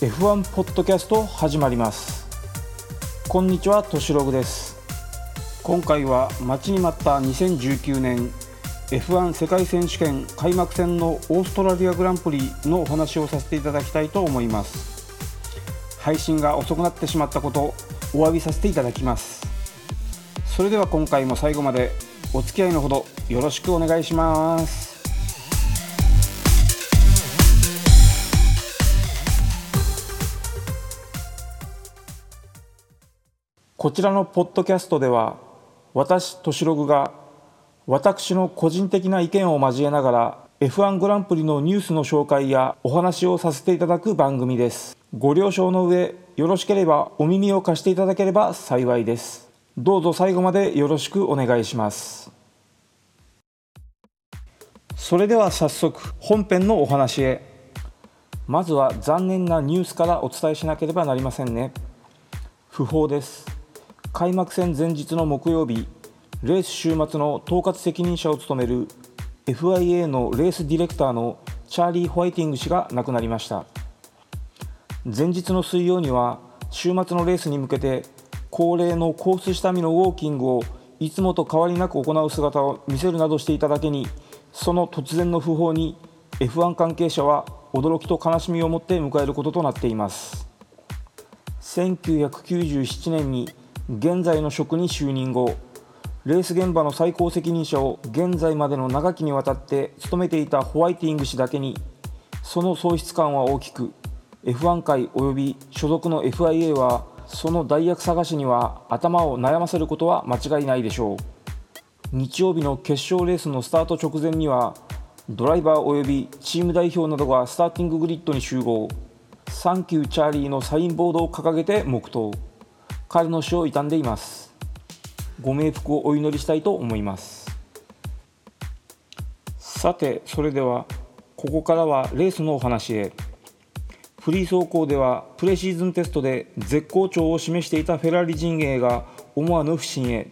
F1 ポッドキャスト始まります。こんにちはとしログです。今回は待ちに待った2019年 F1 世界選手権開幕戦のオーストラリアグランプリのお話をさせていただきたいと思います。配信が遅くなってしまったことお詫びさせていただきます。それでは今回も最後までお付き合いのほどよろしくお願いします。こちらのポッドキャストでは私としログが私の個人的な意見を交えながら F1 グランプリのニュースの紹介やお話をさせていただく番組です。ご了承の上よろしければお耳を貸していただければ幸いです。どうぞ最後までよろしくお願いします。それでは早速本編のお話へ。まずは残念なニュースからお伝えしなければなりませんね。不法です。開幕戦前日の木曜日レース週末の統括責任者を務める FIA のレースディレクターのチャーリー・ホワイティング氏が亡くなりました。前日の水曜には週末のレースに向けて恒例のコース下見のウォーキングをいつもと変わりなく行う姿を見せるなどしていただけにその突然の訃報に F1 関係者は驚きと悲しみを持って迎えることとなっています。1997年に現在の職に就任後レース現場の最高責任者を現在までの長きにわたって務めていたホワイティング氏だけにその喪失感は大きく F1 界及び所属の FIA はその代役探しには頭を悩ませることは間違いないでしょう。日曜日の決勝レースのスタート直前にはドライバー及びチーム代表などがスターティンググリッドに集合。サンキューチャーリーのサインボードを掲げて黙祷。彼の死を悼んでいます。ご冥福をお祈りしたいと思います。さてそれではここからはレースのお話へ。フリー走行ではプレシーズンテストで絶好調を示していたフェラーリ陣営が思わぬ不振へ。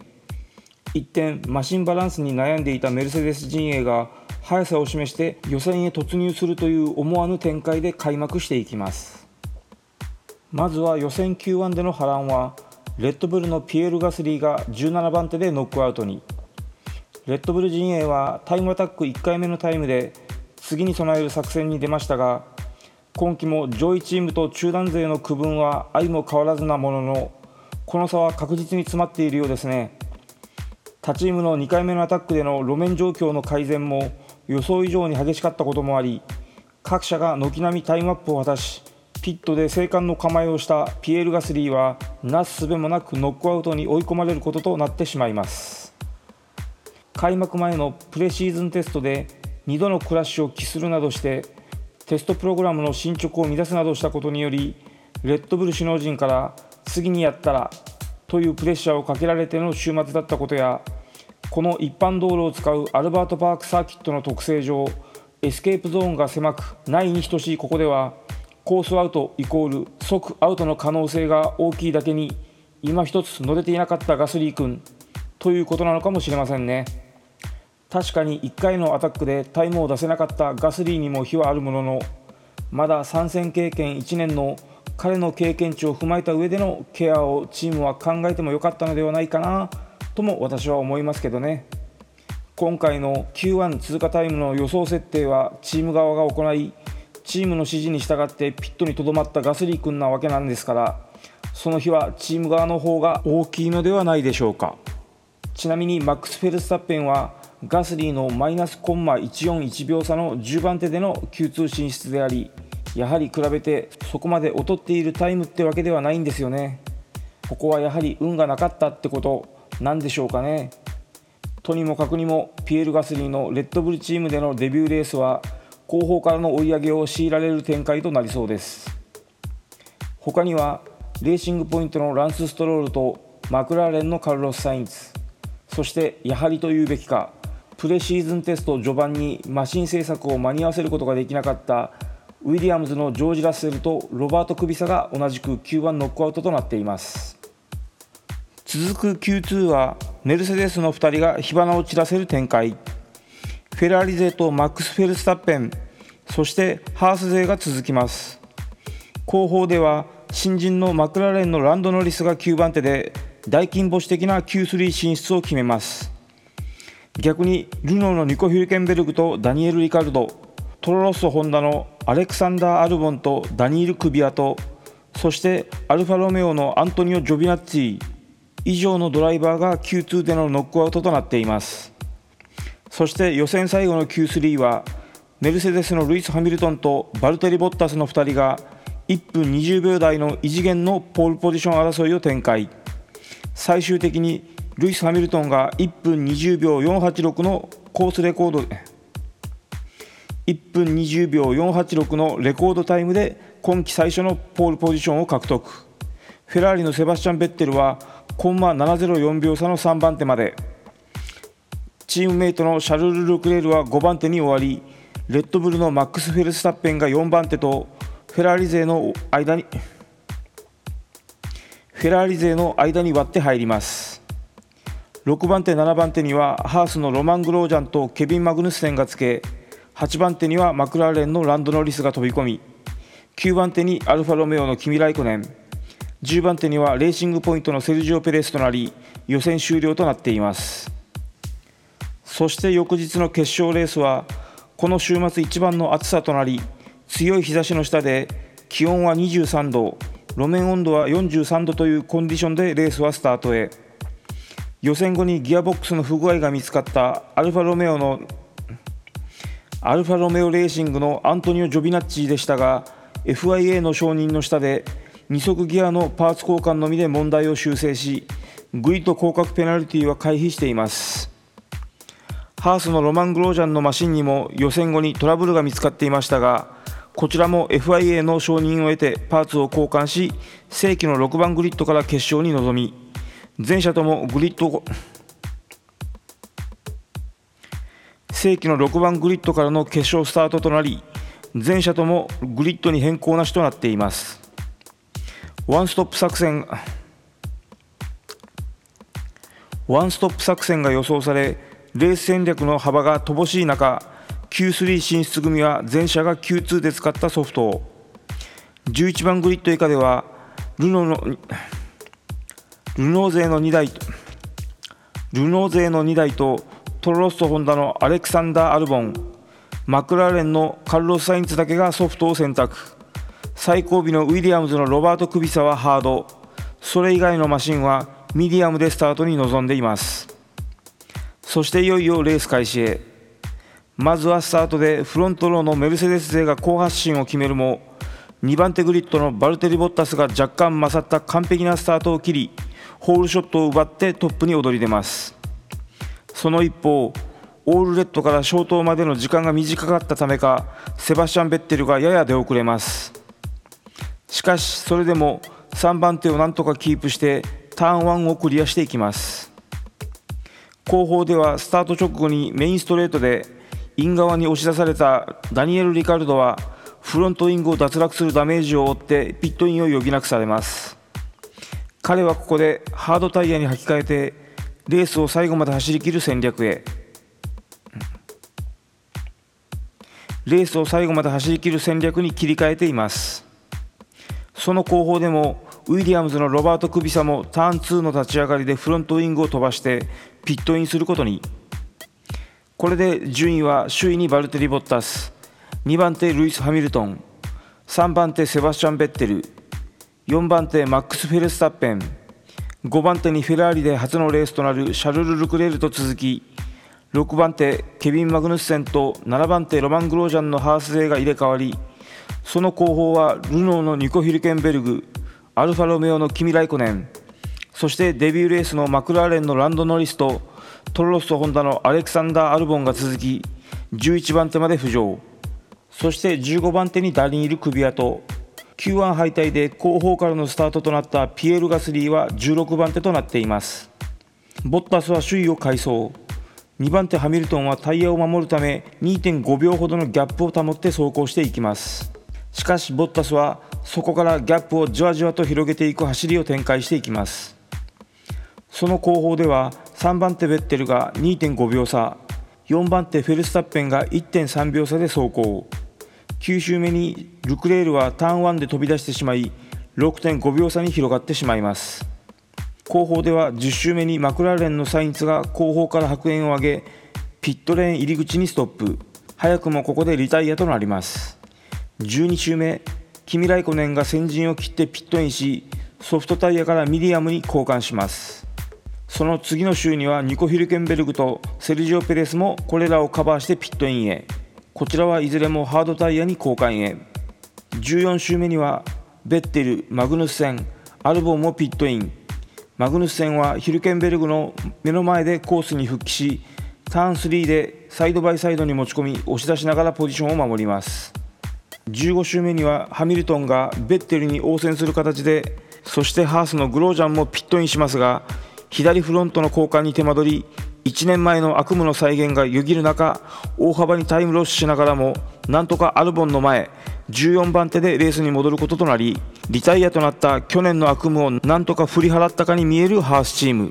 一転マシンバランスに悩んでいたメルセデス陣営が速さを示して予選へ突入するという思わぬ展開で開幕していきます。まずは予選 Q1 での波乱はレッドブルのピエール・ガスリーが17番手でノックアウトに。レッドブル陣営はタイムアタック1回目のタイムで次に備える作戦に出ましたが今季も上位チームと中団勢の区分は相も変わらずなもののこの差は確実に詰まっているようですね。他チームの2回目のアタックでの路面状況の改善も予想以上に激しかったこともあり各社が軒並みタイムアップを果たしピットで生還の構えをしたピエール・ガスリーはなすすべもなくノックアウトに追い込まれることとなってしまいます。開幕前のプレシーズンテストで2度のクラッシュを期するなどしてテストプログラムの進捗を乱すなどしたことによりレッドブル首脳陣から次にやったらというプレッシャーをかけられての週末だったことやこの一般道路を使うアルバートパークサーキットの特性上エスケープゾーンが狭くないに等しいここではコースアウトイコール即アウトの可能性が大きいだけに今一つ乗れていなかったガスリー君ということなのかもしれませんね。確かに1回のアタックでタイムを出せなかったガスリーにも非はあるもののまだ参戦経験1年の彼の経験値を踏まえた上でのケアをチームは考えてもよかったのではないかなとも私は思いますけどね。今回の Q1 通過タイムの予想設定はチーム側が行いチームの指示に従ってピットにとどまったガスリー君なわけなんですからその日はチーム側の方が大きいのではないでしょうか。ちなみにマックス・フェルスタッペンはガスリーのマイナスコンマ141秒差の10番手での Q2 進出でありやはり比べてそこまで劣っているタイムってわけではないんですよね。ここはやはり運がなかったってことなんでしょうかね。とにもかくにもピエール・ガスリーのレッドブルチームでのデビューレースは後方からの追い上げを強いられる展開となりそうです。他にはレーシングポイントのランス・ストロールとマクラーレンのカルロス・サインズ。そしてやはりというべきかプレシーズンテスト序盤にマシン製作を間に合わせることができなかったウィリアムズのジョージ・ラッセルとロバート・クビサが同じく Q1 ノックアウトとなっています。続く Q2 はメルセデスの2人が火花を散らせる展開。フェラーリ勢とマックス・フェルスタッペンそしてハース勢が続きます。後方では新人のマクラーレンのランドノリスが9番手で大金星的な Q3 進出を決めます。逆にルノーのニコ・ヒルケンベルグとダニエル・リカルドトロロッソ・ホンダのアレクサンダー・アルボンとダニール・クビアとそしてアルファロメオのアントニオ・ジョビナッツィ以上のドライバーが Q2 でのノックアウトとなっています。そして予選最後の Q3 はメルセデスのルイス・ハミルトンとバルテリ・ボッタスの2人が1分20秒台の異次元のポールポジション争いを展開。最終的にルイス・ハミルトンが1分20秒486のコースレコード1分20秒486のレコードタイムで今季最初のポールポジションを獲得。フェラーリのセバスチャン・ベッテルはコンマ704秒差の3番手まで。チームメイトのシャルル・ルクレールは5番手に終わりレッドブルのマックス・フェルスタッペンが4番手とフェラーリ勢の間にフェラーリ勢の間に割って入ります。6番手7番手にはハースのロマン・グロージャンとケビン・マグヌスセンがつけ8番手にはマクラーレンのランドノリスが飛び込み9番手にアルファロメオのキミ・ライコネン10番手にはレーシングポイントのセルジオ・ペレスとなり予選終了となっています。そして翌日の決勝レースはこの週末一番の暑さとなり強い日差しの下で気温は23度路面温度は43度というコンディションでレースはスタートへ。予選後にギアボックスの不具合が見つかったアルファロメオのアルファロメオレーシングのアントニオ・ジョビナッチでしたが FIA の承認の下で2速ギアのパーツ交換のみで問題を修正しグリッド降格ペナルティは回避しています。ハースのロマン・グロージャンのマシンにも予選後にトラブルが見つかっていましたがこちらも FIA の承認を得てパーツを交換し正規の6番グリッドから決勝に臨み全車ともグリッド正規の6番グリッドからの決勝スタートとなり全車ともグリッドに変更なしとなっています。ワンストップ作戦ワンストップ作戦が予想されレース戦略の幅が乏しい中 Q3 進出組は全社が Q2 で使ったソフト。を11番グリッド以下ではルノのルノー勢の2台ルノー勢の2台とトロロッソホンダのアレクサンダー・アルボンマクラーレンのカルロス・サインツだけがソフトを選択。最後尾のウィリアムズのロバート・クビサはハード。それ以外のマシンはミディアムでスタートに臨んでいます。そしていよいよレース開始へ。まずはスタートでフロントローのメルセデス勢が好発進を決めるも2番手グリッドのバルテリ・ボッタスが若干勝った完璧なスタートを切りホールショットを奪ってトップに躍り出ます。その一方オールレッドから消灯までの時間が短かったためかセバスチャン・ベッテルがやや出遅れます。しかしそれでも3番手をなんとかキープしてターン1をクリアしていきます。後方ではスタート直後にメインストレートでイン側に押し出されたダニエル・リカルドはフロントウィングを脱落するダメージを負ってピットインを余儀なくされます。彼はここでハードタイヤに履き替えてレースを最後まで走り切る戦略へ。レースを最後まで走り切る戦略に切り替えています。その後方でもウィリアムズのロバート・クビサもターン2の立ち上がりでフロントウィングを飛ばしてピットインすることに。これで順位は首位にバルテリ・ボッタス。2番手ルイス・ハミルトン。3番手セバスチャン・ベッテル。4番手マックス・フェルスタッペン。5番手にフェラーリで初のレースとなるシャルル・ルクレールと続き6番手ケビン・マグヌッセンと7番手ロマン・グロージャンのハース勢が入れ替わりその後方はルノーのニコ・ヒルケンベルグアルファロメオのキミ・ライコネン。そしてデビューレースのマクラーレンのランド・ノリスとトロロスとホンダのアレクサンダー・アルボンが続き11番手まで浮上。そして15番手にダニール・クビアと Q1 敗退で後方からのスタートとなったピエール・ガスリーは16番手となっています。ボッタスは首位を快走。2番手ハミルトンはタイヤを守るため2.5秒ほどのギャップを保って走行していきます。しかしボッタスはそこからギャップをじわじわと広げていく走りを展開していきます。その後方では3番手ベッテルが2.5秒差4番手フェルスタッペンが1.3秒差で走行。9周目にルクレールはターン1で飛び出してしまい6.5秒差に広がってしまいます。後方では10周目にマクラーレンのサインツが後方から白煙を上げピットレーン入り口にストップ。早くもここでリタイアとなります。12周目キミライコネンが先陣を切ってピットインしソフトタイヤからミディアムに交換します。その次の週にはニコ・ヒルケンベルグとセルジオ・ペレスもこれらをカバーしてピットインへ。こちらはいずれもハードタイヤに交換へ。14周目にはベッテル、マグヌスセン、アルボンもピットイン。マグヌスセンはヒルケンベルグの目の前でコースに復帰しターン3でサイドバイサイドに持ち込み押し出しながらポジションを守ります。15周目にはハミルトンがベッテルに応戦する形でそしてハースのグロージャンもピットインしますが左フロントの交換に手間取り1年前の悪夢の再現がよぎる中大幅にタイムロスしながらもなんとかアルボンの前14番手でレースに戻ることとなりリタイアとなった去年の悪夢をなんとか振り払ったかに見えるハースチーム。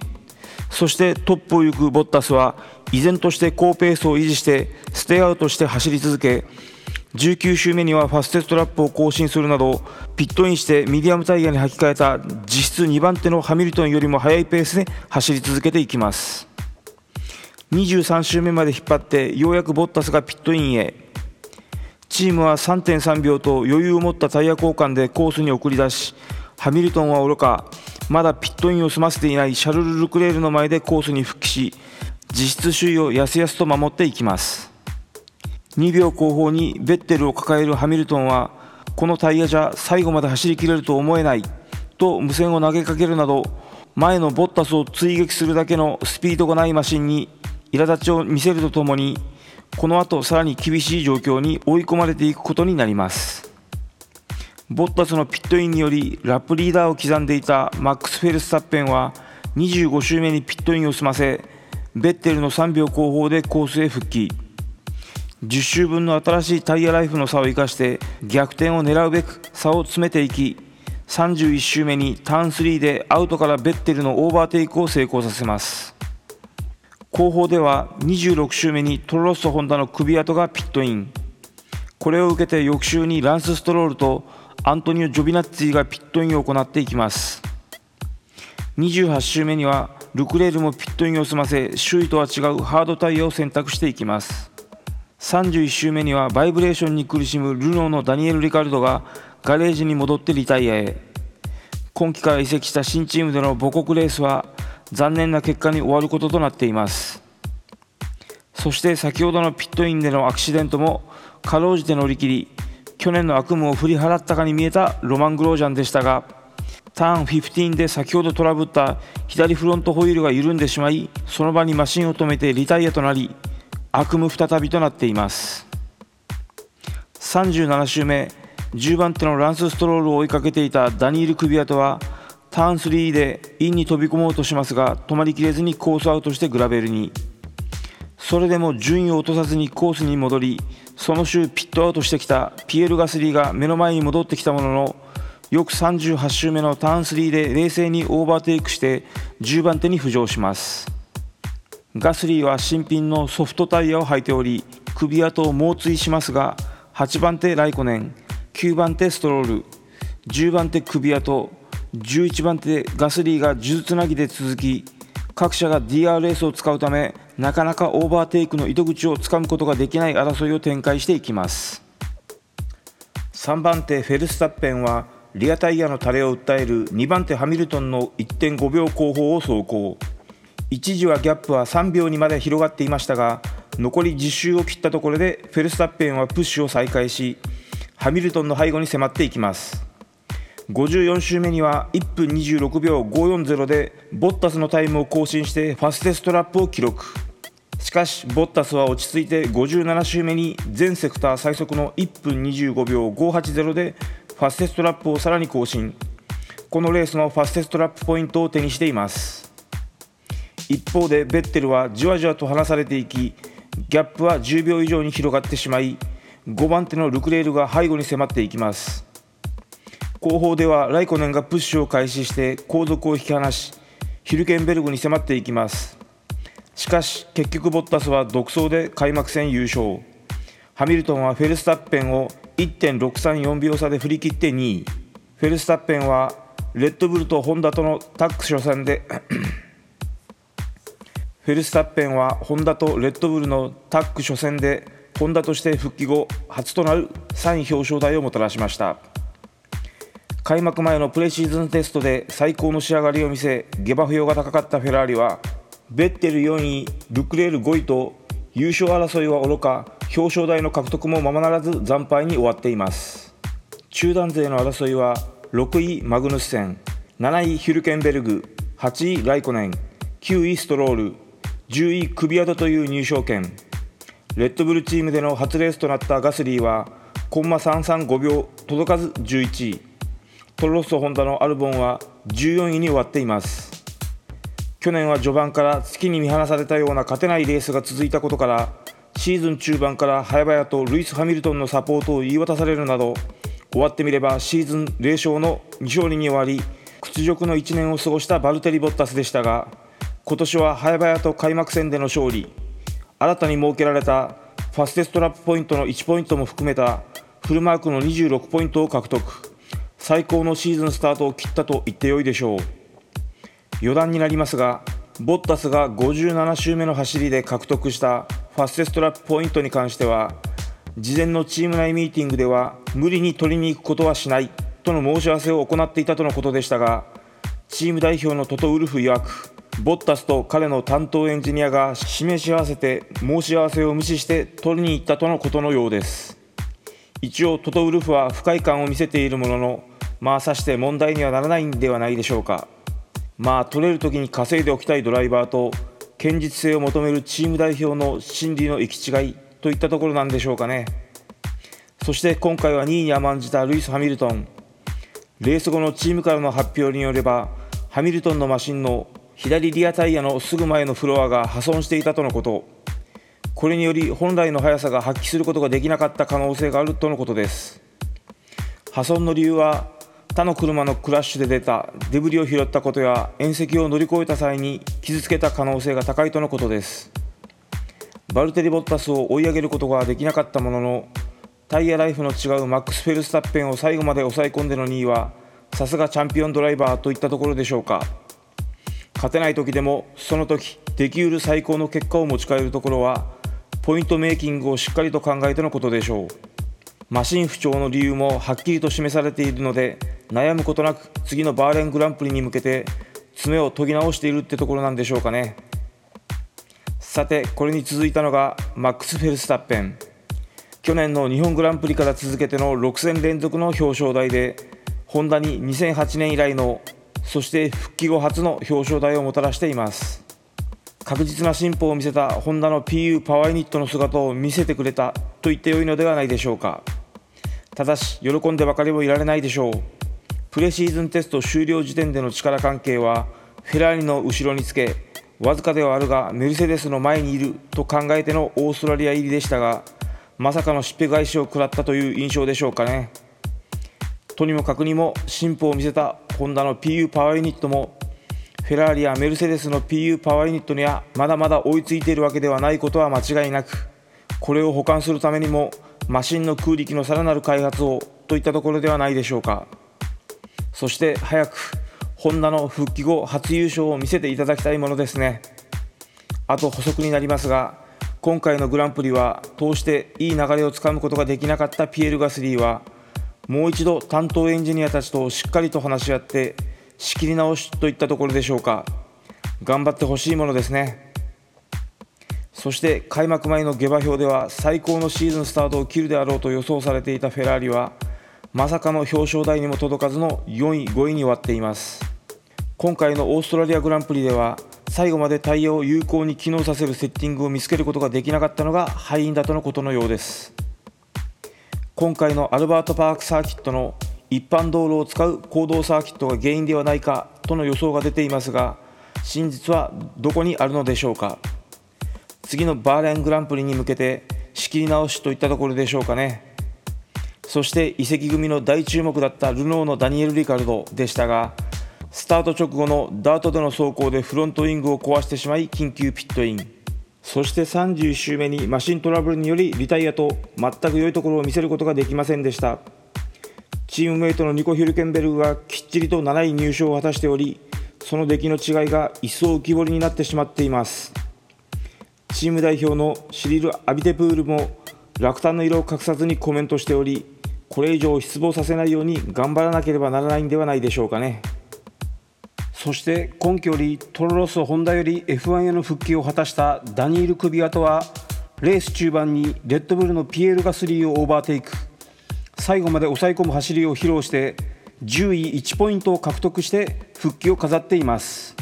そしてトップを行くボッタスは依然として高ペースを維持してステイアウトして走り続け19周目にはファステストラップを更新するなどピットインしてミディアムタイヤに履き替えた実質2番手のハミルトンよりも速いペースで走り続けていきます。23周目まで引っ張ってようやくボッタスがピットインへ。チームは3.3秒と余裕を持ったタイヤ交換でコースに送り出しハミルトンはおろかまだピットインを済ませていないシャルル・ルクレールの前でコースに復帰し実質首位をやすやすと守っていきます。2秒後方にベッテルを抱えるハミルトンはこのタイヤじゃ最後まで走りきれると思えないと無線を投げかけるなど前のボッタスを追撃するだけのスピードがないマシンに苛立ちを見せるとともにこの後さらに厳しい状況に追い込まれていくことになります。ボッタスのピットインによりラップリーダーを刻んでいたマックス・フェルスタッペンは25周目にピットインを済ませベッテルの3秒後方でコースへ復帰。10周分の新しいタイヤライフの差を生かして逆転を狙うべく差を詰めていき31周目にターン3でアウトからベッテルのオーバーテイクを成功させます。後方では26周目にトロロッソホンダの首跡がピットイン。これを受けて翌周にランス・ストロールとアントニオ・ジョビナッツィがピットインを行っていきます。28周目にはルクレールもピットインを済ませ周囲とは違うハードタイヤを選択していきます。31周目にはバイブレーションに苦しむルノーのダニエル・リカルドがガレージに戻ってリタイアへ。今季から移籍した新チームでの母国レースは残念な結果に終わることとなっています。そして先ほどのピットインでのアクシデントもかろうじて乗り切り去年の悪夢を振り払ったかに見えたロマン・グロージャンでしたがターン15で先ほどトラブった左フロントホイールが緩んでしまいその場にマシンを止めてリタイアとなり悪夢再びとなっています。37周目10番手のランス・ストロールを追いかけていたダニール・クビアトはターン3でインに飛び込もうとしますが止まりきれずにコースアウトしてグラベルに。それでも順位を落とさずにコースに戻りその週ピットアウトしてきたピエール・ガスリーが目の前に戻ってきたもののよく38周目のターン3で冷静にオーバーテイクして10番手に浮上します。ガスリーは新品のソフトタイヤを履いており首跡を猛追しますが8番手ライコネン9番手ストロール10番手首跡11番手ガスリーが呪術つなぎで続き各社が DRS を使うためなかなかオーバーテイクの糸口をつかむことができない争いを展開していきます。3番手フェルスタッペンはリアタイヤの垂れを訴える2番手ハミルトンの1.5秒後方を走行。一時はギャップは3秒にまで広がっていましたが残り10周を切ったところでフェルスタッペンはプッシュを再開しハミルトンの背後に迫っていきます。54周目には1分26秒540でボッタスのタイムを更新してファステストラップを記録。しかしボッタスは落ち着いて57周目に全セクター最速の1分25秒580でファステストラップをさらに更新。このレースのファステストラップポイントを手にしています。一方でベッテルはじわじわと離されていきギャップは10秒以上に広がってしまい5番手のルクレールが背後に迫っていきます。後方ではライコネンがプッシュを開始して後続を引き離しヒルケンベルグに迫っていきます。しかし結局ボッタスは独走で開幕戦優勝。ハミルトンはフェルスタッペンを1.634秒差で振り切って2位。フェルスタッペンはレッドブルとホンダとのタッグ初戦でフェルスタッペンはホンダとレッドブルのタッグ初戦でホンダとして復帰後初となる3位表彰台をもたらしました。開幕前のプレシーズンテストで最高の仕上がりを見せ下馬評が高かったフェラーリはベッテル4位ルクレール5位と優勝争いはおろか表彰台の獲得もままならず惨敗に終わっています。中団勢の争いは6位マグヌッセン7位ヒュルケンベルグ8位ライコネン9位ストロール。10位クビアドという入賞権レッドブルチームでの初レースとなったガスリーはコンマ335秒届かず11位。トロロッソホンダのアルボンは14位に終わっています。去年は序盤から月に見放されたような勝てないレースが続いたことからシーズン中盤から早々とルイス・ハミルトンのサポートを言い渡されるなど終わってみればシーズン0勝の2勝に終わり屈辱の1年を過ごしたバルテリ・ボッタスでしたが今年は早々と開幕戦での勝利。新たに設けられたファステストラップポイントの1ポイントも含めたフルマークの26ポイントを獲得。最高のシーズンスタートを切ったと言ってよいでしょう。余談になりますがボッタスが57周目の走りで獲得したファステストラップポイントに関しては事前のチーム内ミーティングでは無理に取りに行くことはしないとの申し合わせを行っていたとのことでしたがチーム代表のトト・ウルフ曰くボッタスと彼の担当エンジニアが示し合わせて申し合わせを無視して取りに行ったとのことのようです。一応トト・ウルフは不快感を見せているもののまあさして問題にはならないんではないでしょうか。まあ取れる時に稼いでおきたいドライバーと堅実性を求めるチーム代表の心理の行き違いといったところなんでしょうかね。そして今回は2位に甘んじたルイス・ハミルトン。レース後のチームからの発表によればハミルトンのマシンの左リアタイヤのすぐ前のフロアが破損していたとのこと。これにより本来の速さが発揮することができなかった可能性があるとのことです。破損の理由は他の車のクラッシュで出たデブリを拾ったことや縁石を乗り越えた際に傷つけた可能性が高いとのことです。バルテリ・ボッタスを追い上げることができなかったもののタイヤライフの違うマックス・フェルスタッペンを最後まで抑え込んでの2位はさすがチャンピオンドライバーといったところでしょうか。勝てない時でもその時できうる最高の結果を持ち帰るところはポイントメイキングをしっかりと考えてのことでしょう。マシン不調の理由もはっきりと示されているので悩むことなく次のバーレングランプリに向けて爪を研ぎ直しているってところなんでしょうかね。さてこれに続いたのがマックス・フェルスタッペン。去年の日本グランプリから続けての6戦連続の表彰台でホンダに2008年以来のそして復帰後初の表彰台をもたらしています。確実な進歩を見せたホンダの PU パワーユニットの姿を見せてくれたと言ってよいのではないでしょうか。ただし喜んでばかりもいられないでしょう。プレシーズンテスト終了時点での力関係はフェラーリの後ろにつけわずかではあるがメルセデスの前にいると考えてのオーストラリア入りでしたがまさかのしっぺ返しを食らったという印象でしょうかね。とにもかくにも進歩を見せたホンダの PU パワーユニットもフェラーリやメルセデスの PU パワーユニットにはまだまだ追いついているわけではないことは間違いなくこれを補完するためにもマシンの空力のさらなる開発をといったところではないでしょうか。そして早くホンダの復帰後初優勝を見せていただきたいものですね。あと補足になりますが今回のグランプリは通していい流れをつかむことができなかったピエール・ガスリーはもう一度担当エンジニアたちとしっかりと話し合って仕切り直しといったところでしょうか。頑張ってほしいものですね。そして開幕前の下馬評では最高のシーズンスタートを切るであろうと予想されていたフェラーリはまさかの表彰台にも届かずの4位5位に終わっています。今回のオーストラリアグランプリでは最後までタイヤを有効に機能させるセッティングを見つけることができなかったのが敗因だとのことのようです。今回のアルバートパークサーキットの一般道路を使う公道サーキットが原因ではないかとの予想が出ていますが真実はどこにあるのでしょうか？次のバーレングランプリに向けて仕切り直しといったところでしょうかね。そして移籍組の大注目だったルノーのダニエル・リカルドでしたがスタート直後のダートでの走行でフロントウィングを壊してしまい緊急ピットイン。そして31周目にマシントラブルによりリタイアと全く良いところを見せることができませんでした。チームメイトのニコ・ヒルケンベルグがきっちりと7位入賞を果たしておりその出来の違いが一層浮き彫りになってしまっています。チーム代表のシリル・アビテプールも落胆の色を隠さずにコメントしておりこれ以上失望させないように頑張らなければならないんではないでしょうかね。そして今季よりトロロス・ホンダより F1 への復帰を果たしたダニール・クビアとはレース中盤にレッドブルのピエール・ガスリーをオーバーテイク。最後まで抑え込む走りを披露して10位1ポイントを獲得して復帰を飾っています。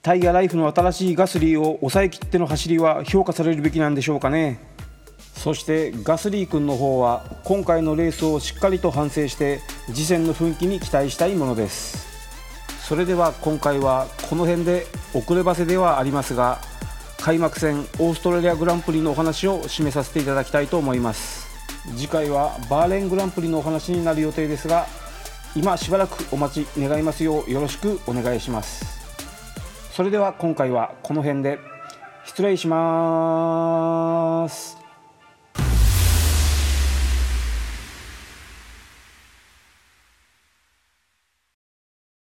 タイガーライフの新しいガスリーを抑えきっての走りは評価されるべきなんでしょうかね。そしてガスリー君の方は今回のレースをしっかりと反省して次戦の奮起に期待したいものです。それでは今回はこの辺で遅ればせではありますが開幕戦オーストラリアグランプリのお話を締めさせていただきたいと思います。次回はバーレングランプリのお話になる予定ですが今しばらくお待ち願いますようよろしくお願いします。それでは今回はこの辺で失礼します。